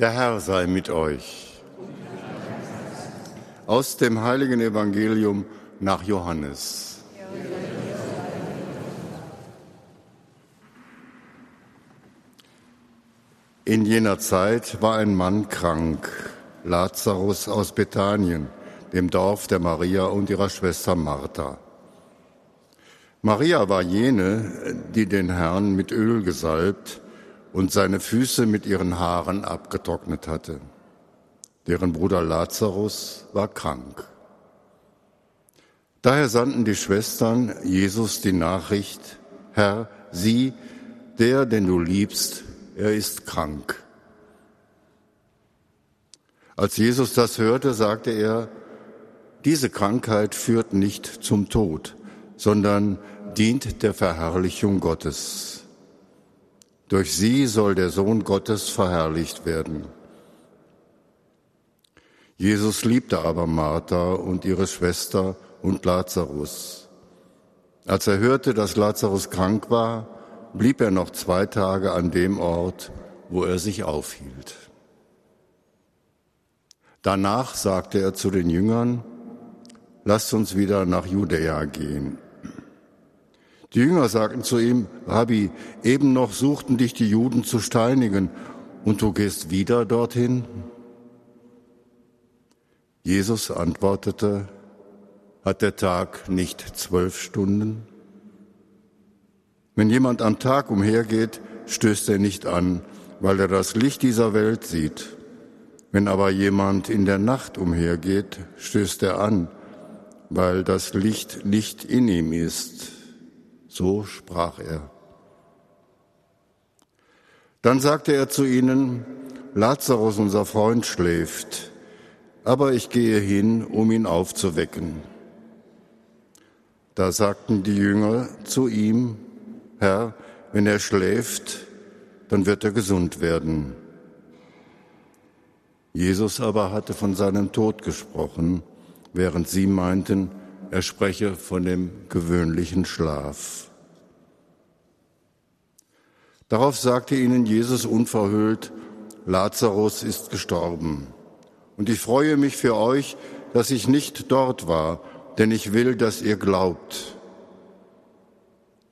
Der Herr sei mit euch. Aus dem heiligen Evangelium nach Johannes. In jener Zeit war ein Mann krank, Lazarus aus Bethanien, dem Dorf der Maria und ihrer Schwester Martha. Maria war jene, die den Herrn mit Öl gesalbt und seine Füße mit ihren Haaren abgetrocknet hatte. Deren Bruder Lazarus war krank. Daher sandten die Schwestern Jesus die Nachricht, Herr, sieh, der, den du liebst, er ist krank. Als Jesus das hörte, sagte er, diese Krankheit führt nicht zum Tod, sondern dient der Verherrlichung Gottes. Durch sie soll der Sohn Gottes verherrlicht werden. Jesus liebte aber Martha und ihre Schwester und Lazarus. Als er hörte, dass Lazarus krank war, blieb er noch zwei Tage an dem Ort, wo er sich aufhielt. Danach sagte er zu den Jüngern, lasst uns wieder nach Judäa gehen. Die Jünger sagten zu ihm, Rabbi, eben noch suchten dich die Juden zu steinigen und du gehst wieder dorthin? Jesus antwortete, hat der Tag nicht zwölf Stunden? Wenn jemand am Tag umhergeht, stößt er nicht an, weil er das Licht dieser Welt sieht. Wenn aber jemand in der Nacht umhergeht, stößt er an, weil das Licht nicht in ihm ist. So sprach er. Dann sagte er zu ihnen, Lazarus, unser Freund, schläft, aber ich gehe hin, um ihn aufzuwecken. Da sagten die Jünger zu ihm, Herr, wenn er schläft, dann wird er gesund werden. Jesus aber hatte von seinem Tod gesprochen, während sie meinten, er spreche von dem gewöhnlichen Schlaf. Darauf sagte ihnen Jesus unverhüllt, Lazarus ist gestorben. Und ich freue mich für euch, dass ich nicht dort war, denn ich will, dass ihr glaubt.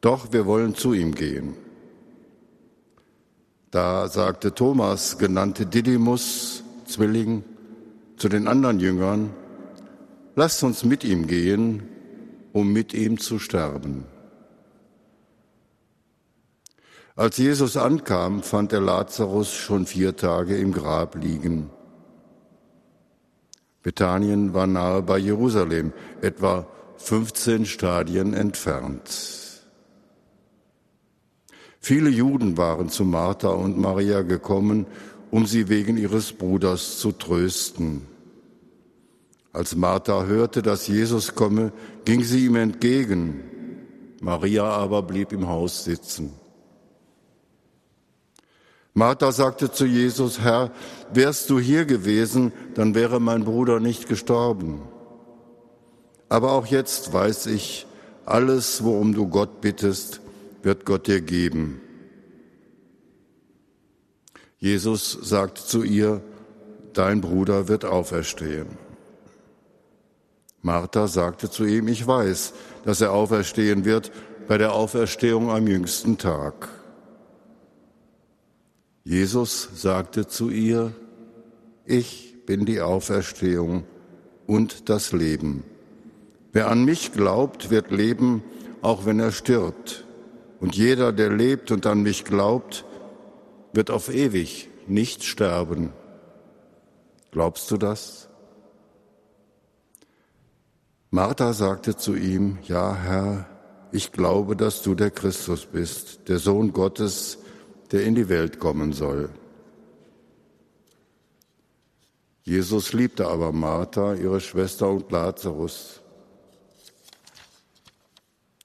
Doch wir wollen zu ihm gehen. Da sagte Thomas, genannte Didymus, Zwilling, zu den anderen Jüngern, lasst uns mit ihm gehen, um mit ihm zu sterben. Als Jesus ankam, fand er Lazarus schon vier Tage im Grab liegen. Bethanien war nahe bei Jerusalem, etwa 15 Stadien entfernt. Viele Juden waren zu Martha und Maria gekommen, um sie wegen ihres Bruders zu trösten. Als Martha hörte, dass Jesus komme, ging sie ihm entgegen. Maria aber blieb im Haus sitzen. Martha sagte zu Jesus, Herr, wärst du hier gewesen, dann wäre mein Bruder nicht gestorben. Aber auch jetzt weiß ich, alles, worum du Gott bittest, wird Gott dir geben. Jesus sagt zu ihr, dein Bruder wird auferstehen. Martha sagte zu ihm, ich weiß, dass er auferstehen wird bei der Auferstehung am jüngsten Tag. Jesus sagte zu ihr, ich bin die Auferstehung und das Leben. Wer an mich glaubt, wird leben, auch wenn er stirbt. Und jeder, der lebt und an mich glaubt, wird auf ewig nicht sterben. Glaubst du das? Martha sagte zu ihm, ja Herr, ich glaube, dass du der Christus bist, der Sohn Gottes, der in die Welt kommen soll. Jesus liebte aber Martha, ihre Schwester und Lazarus.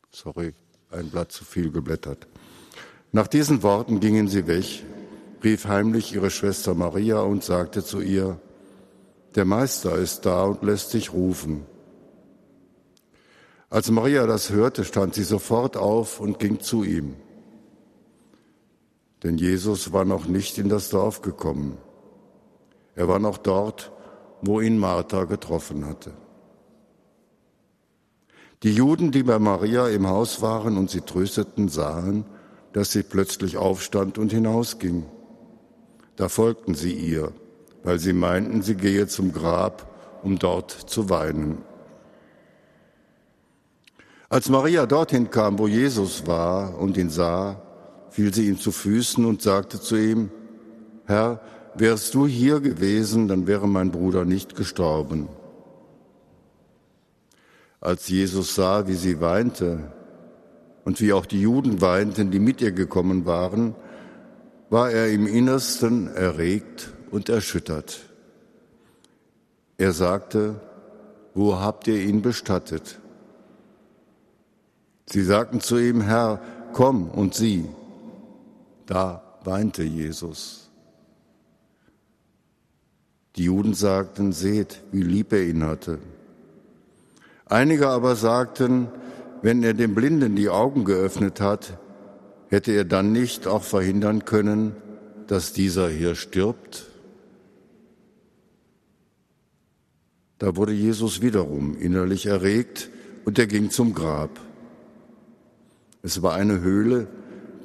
Sorry, ein Blatt zu viel geblättert. Nach diesen Worten gingen sie weg, rief heimlich ihre Schwester Maria und sagte zu ihr, der Meister ist da und lässt sich rufen. Als Maria das hörte, stand sie sofort auf und ging zu ihm. Denn Jesus war noch nicht in das Dorf gekommen. Er war noch dort, wo ihn Martha getroffen hatte. Die Juden, die bei Maria im Haus waren und sie trösteten, sahen, dass sie plötzlich aufstand und hinausging. Da folgten sie ihr, weil sie meinten, sie gehe zum Grab, um dort zu weinen. Als Maria dorthin kam, wo Jesus war und ihn sah, fiel sie ihm zu Füßen und sagte zu ihm, Herr, wärst du hier gewesen, dann wäre mein Bruder nicht gestorben. Als Jesus sah, wie sie weinte und wie auch die Juden weinten, die mit ihr gekommen waren, war er im Innersten erregt und erschüttert. Er sagte, wo habt ihr ihn bestattet? Sie sagten zu ihm, Herr, komm und sieh. Da weinte Jesus. Die Juden sagten, seht, wie lieb er ihn hatte. Einige aber sagten, wenn er dem Blinden die Augen geöffnet hat, hätte er dann nicht auch verhindern können, dass dieser hier stirbt? Da wurde Jesus wiederum innerlich erregt und er ging zum Grab. Es war eine Höhle,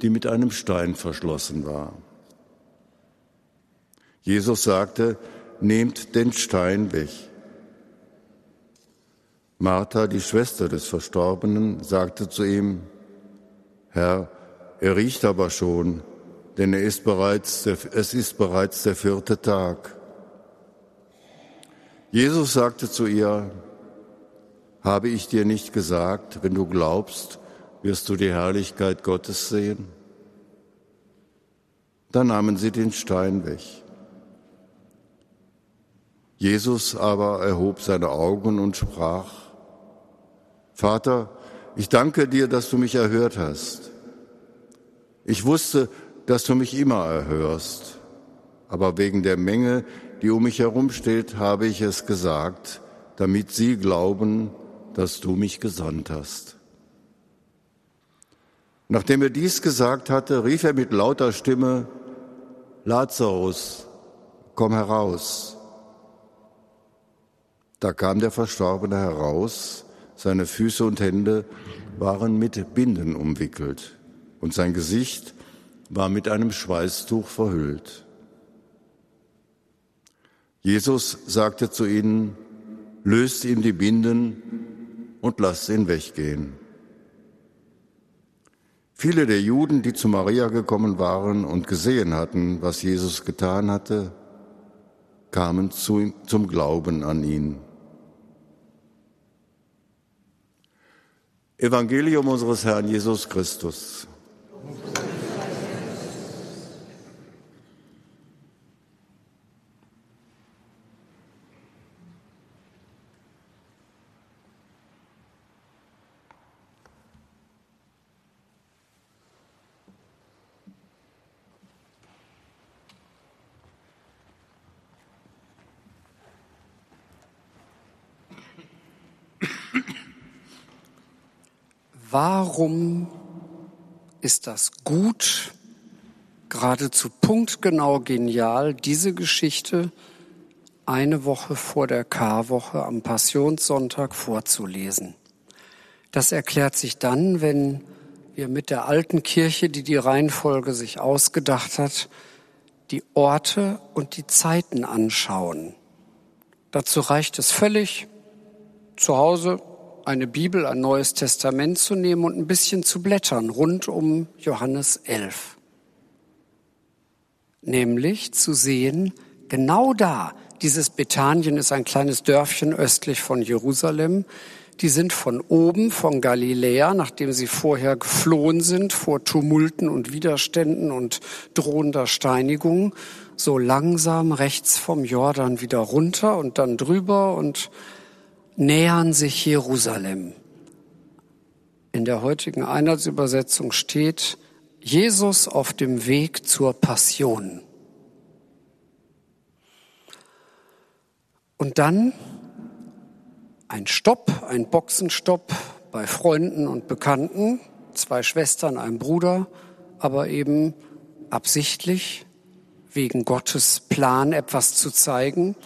die mit einem Stein verschlossen war. Jesus sagte, nehmt den Stein weg. Martha, die Schwester des Verstorbenen, sagte zu ihm, Herr, er riecht aber schon, denn er ist bereits der, es ist bereits der vierte Tag. Jesus sagte zu ihr, habe ich dir nicht gesagt, wenn du glaubst, wirst du die Herrlichkeit Gottes sehen? Da nahmen sie den Stein weg. Jesus aber erhob seine Augen und sprach, Vater, ich danke dir, dass du mich erhört hast. Ich wusste, dass du mich immer erhörst, aber wegen der Menge, die um mich herum steht, habe ich es gesagt, damit sie glauben, dass du mich gesandt hast. Nachdem er dies gesagt hatte, rief er mit lauter Stimme, Lazarus, komm heraus. Da kam der Verstorbene heraus, seine Füße und Hände waren mit Binden umwickelt und sein Gesicht war mit einem Schweißtuch verhüllt. Jesus sagte zu ihnen, löst ihm die Binden und lasst ihn weggehen. Viele der Juden, die zu Maria gekommen waren und gesehen hatten, was Jesus getan hatte, kamen zu, zum Glauben an ihn. Evangelium unseres Herrn Jesus Christus. Warum ist das gut, geradezu punktgenau genial, diese Geschichte eine Woche vor der Karwoche am Passionssonntag vorzulesen? Das erklärt sich dann, wenn wir mit der alten Kirche, die die Reihenfolge sich ausgedacht hat, die Orte und die Zeiten anschauen. Dazu reicht es völlig, zu Hause eine Bibel, ein Neues Testament zu nehmen und ein bisschen zu blättern rund um Johannes 11. Nämlich zu sehen, genau da, dieses Bethanien ist ein kleines Dörfchen östlich von Jerusalem, die sind von oben, von Galiläa, nachdem sie vorher geflohen sind vor Tumulten und Widerständen und drohender Steinigung, so langsam rechts vom Jordan wieder runter und dann drüber und nähern sich Jerusalem. In der heutigen Einheitsübersetzung steht Jesus auf dem Weg zur Passion. Und dann ein Stopp, ein Boxenstopp bei Freunden und Bekannten, zwei Schwestern, ein Bruder, aber eben absichtlich wegen Gottes Plan etwas zu zeigen,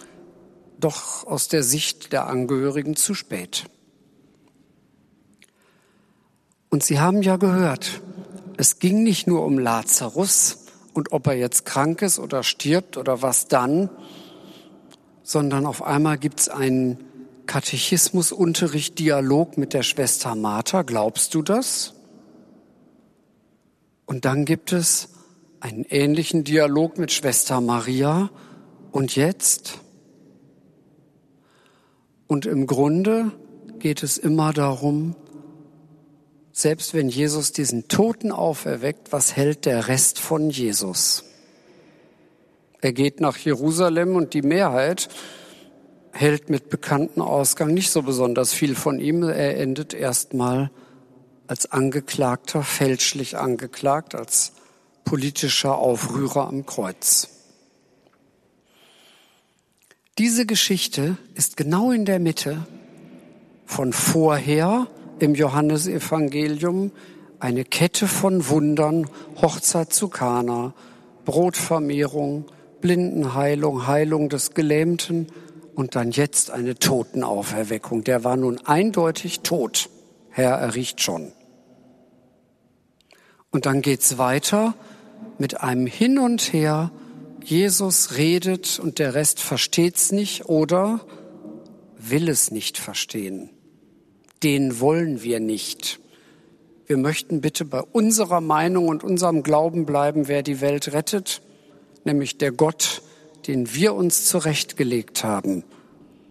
doch aus der Sicht der Angehörigen zu spät. Und Sie haben ja gehört, es ging nicht nur um Lazarus und ob er jetzt krank ist oder stirbt oder was dann, sondern auf einmal gibt es einen Katechismusunterricht, Dialog mit der Schwester Martha. Glaubst du das? Und dann gibt es einen ähnlichen Dialog mit Schwester Maria. Und jetzt? Und im Grunde geht es immer darum, selbst wenn Jesus diesen Toten auferweckt, was hält der Rest von Jesus? Er geht nach Jerusalem und die Mehrheit hält mit bekannten Ausgang nicht so besonders viel von ihm. Er endet erstmal als Angeklagter, fälschlich angeklagt, als politischer Aufrührer am Kreuz. Diese Geschichte ist genau in der Mitte von vorher im Johannesevangelium eine Kette von Wundern, Hochzeit zu Kana, Brotvermehrung, Blindenheilung, Heilung des Gelähmten und dann jetzt eine Totenauferweckung. Der war nun eindeutig tot. Herr, er riecht schon. Und dann geht's weiter mit einem Hin und Her. Jesus redet und der Rest versteht's nicht oder will es nicht verstehen. Den wollen wir nicht. Wir möchten bitte bei unserer Meinung und unserem Glauben bleiben, wer die Welt rettet, nämlich der Gott, den wir uns zurechtgelegt haben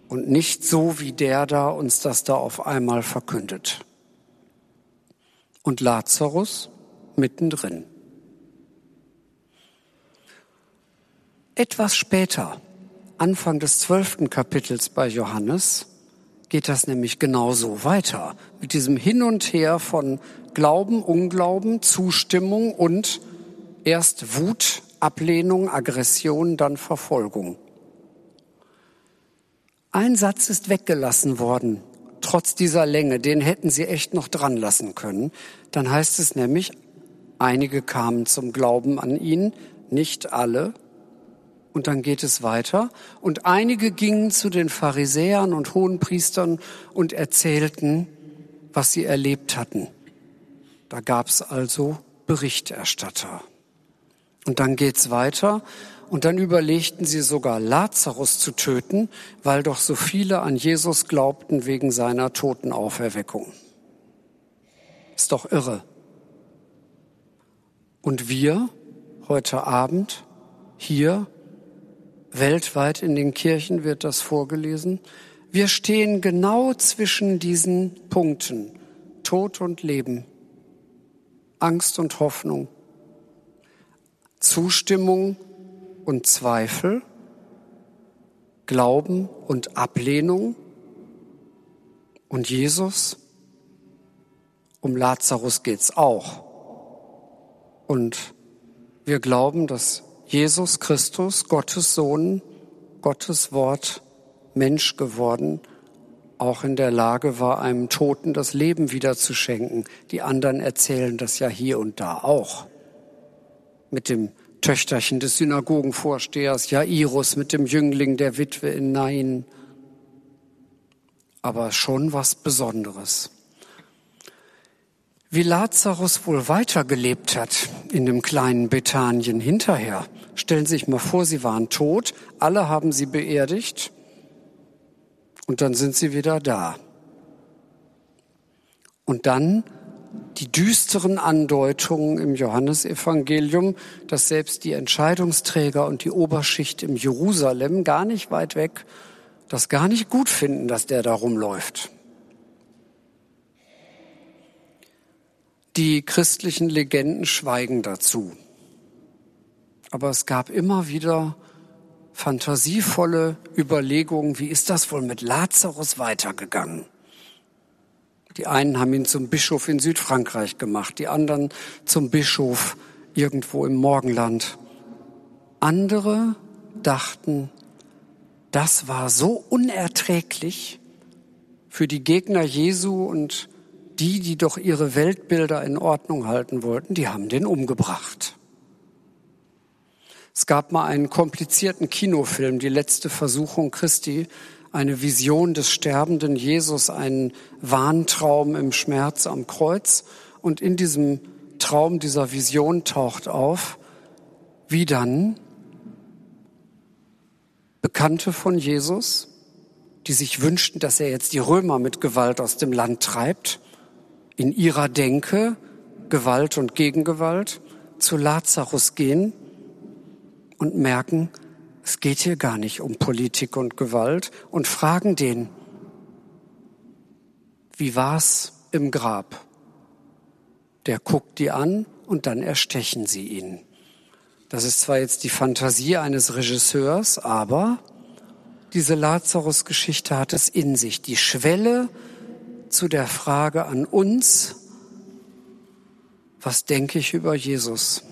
und nicht so, wie der da uns das da auf einmal verkündet. Und Lazarus mittendrin. Etwas später, Anfang des zwölften Kapitels bei Johannes, geht das nämlich genauso weiter. Mit diesem Hin und Her von Glauben, Unglauben, Zustimmung und erst Wut, Ablehnung, Aggression, dann Verfolgung. Ein Satz ist weggelassen worden, trotz dieser Länge, den hätten sie echt noch dran lassen können. Dann heißt es nämlich, einige kamen zum Glauben an ihn, nicht alle. Und dann geht es weiter. Und einige gingen zu den Pharisäern und Hohenpriestern und erzählten, was sie erlebt hatten. Da gab es also Berichterstatter. Und dann geht's weiter. Und dann überlegten sie sogar Lazarus zu töten, weil doch so viele an Jesus glaubten wegen seiner Totenauferweckung. Ist doch irre. Und wir heute Abend hier weltweit in den Kirchen wird das vorgelesen. Wir stehen genau zwischen diesen Punkten. Tod und Leben. Angst und Hoffnung. Zustimmung und Zweifel, Glauben und Ablehnung und Jesus. Um Lazarus geht's auch. Und wir glauben, dass Jesus Christus, Gottes Sohn, Gottes Wort, Mensch geworden, auch in der Lage war, einem Toten das Leben wieder zu schenken. Die anderen erzählen das ja hier und da auch mit dem Töchterchen des Synagogenvorstehers Jairus, mit dem Jüngling der Witwe in Nain. Aber schon was Besonderes. Wie Lazarus wohl weitergelebt hat in dem kleinen Bethanien hinterher. Stellen Sie sich mal vor, sie waren tot, alle haben sie beerdigt und dann sind sie wieder da. Und dann die düsteren Andeutungen im Johannesevangelium, dass selbst die Entscheidungsträger und die Oberschicht im Jerusalem gar nicht weit weg das gar nicht gut finden, dass der da rumläuft. Die christlichen Legenden schweigen dazu. Aber es gab immer wieder fantasievolle Überlegungen, wie ist das wohl mit Lazarus weitergegangen? Die einen haben ihn zum Bischof in Südfrankreich gemacht, die anderen zum Bischof irgendwo im Morgenland. Andere dachten, das war so unerträglich für die Gegner Jesu und die, die doch ihre Weltbilder in Ordnung halten wollten, die haben den umgebracht. Es gab mal einen komplizierten Kinofilm, die letzte Versuchung Christi, eine Vision des sterbenden Jesus, einen Wahntraum im Schmerz am Kreuz. Und in diesem Traum dieser Vision taucht auf, wie dann Bekannte von Jesus, die sich wünschten, dass er jetzt die Römer mit Gewalt aus dem Land treibt, in ihrer Denke Gewalt und Gegengewalt, zu Lazarus gehen und merken, es geht hier gar nicht um Politik und Gewalt und fragen den, wie war's im Grab? Der guckt die an und dann erstechen sie ihn. Das ist zwar jetzt die Fantasie eines Regisseurs, aber diese Lazarus-Geschichte hat es in sich. Die Schwelle zu der Frage an uns, was denke ich über Jesus?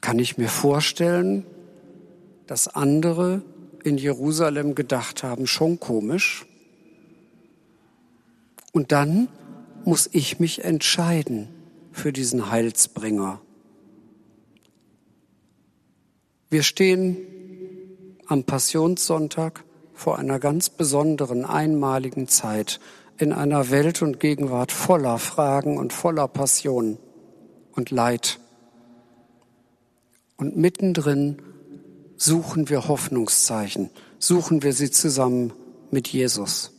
Kann ich mir vorstellen, dass andere in Jerusalem gedacht haben, schon komisch? Und dann muss ich mich entscheiden für diesen Heilsbringer. Wir stehen am Passionssonntag vor einer ganz besonderen, einmaligen Zeit in einer Welt und Gegenwart voller Fragen und voller Passion und Leid. Und mittendrin suchen wir Hoffnungszeichen, suchen wir sie zusammen mit Jesus.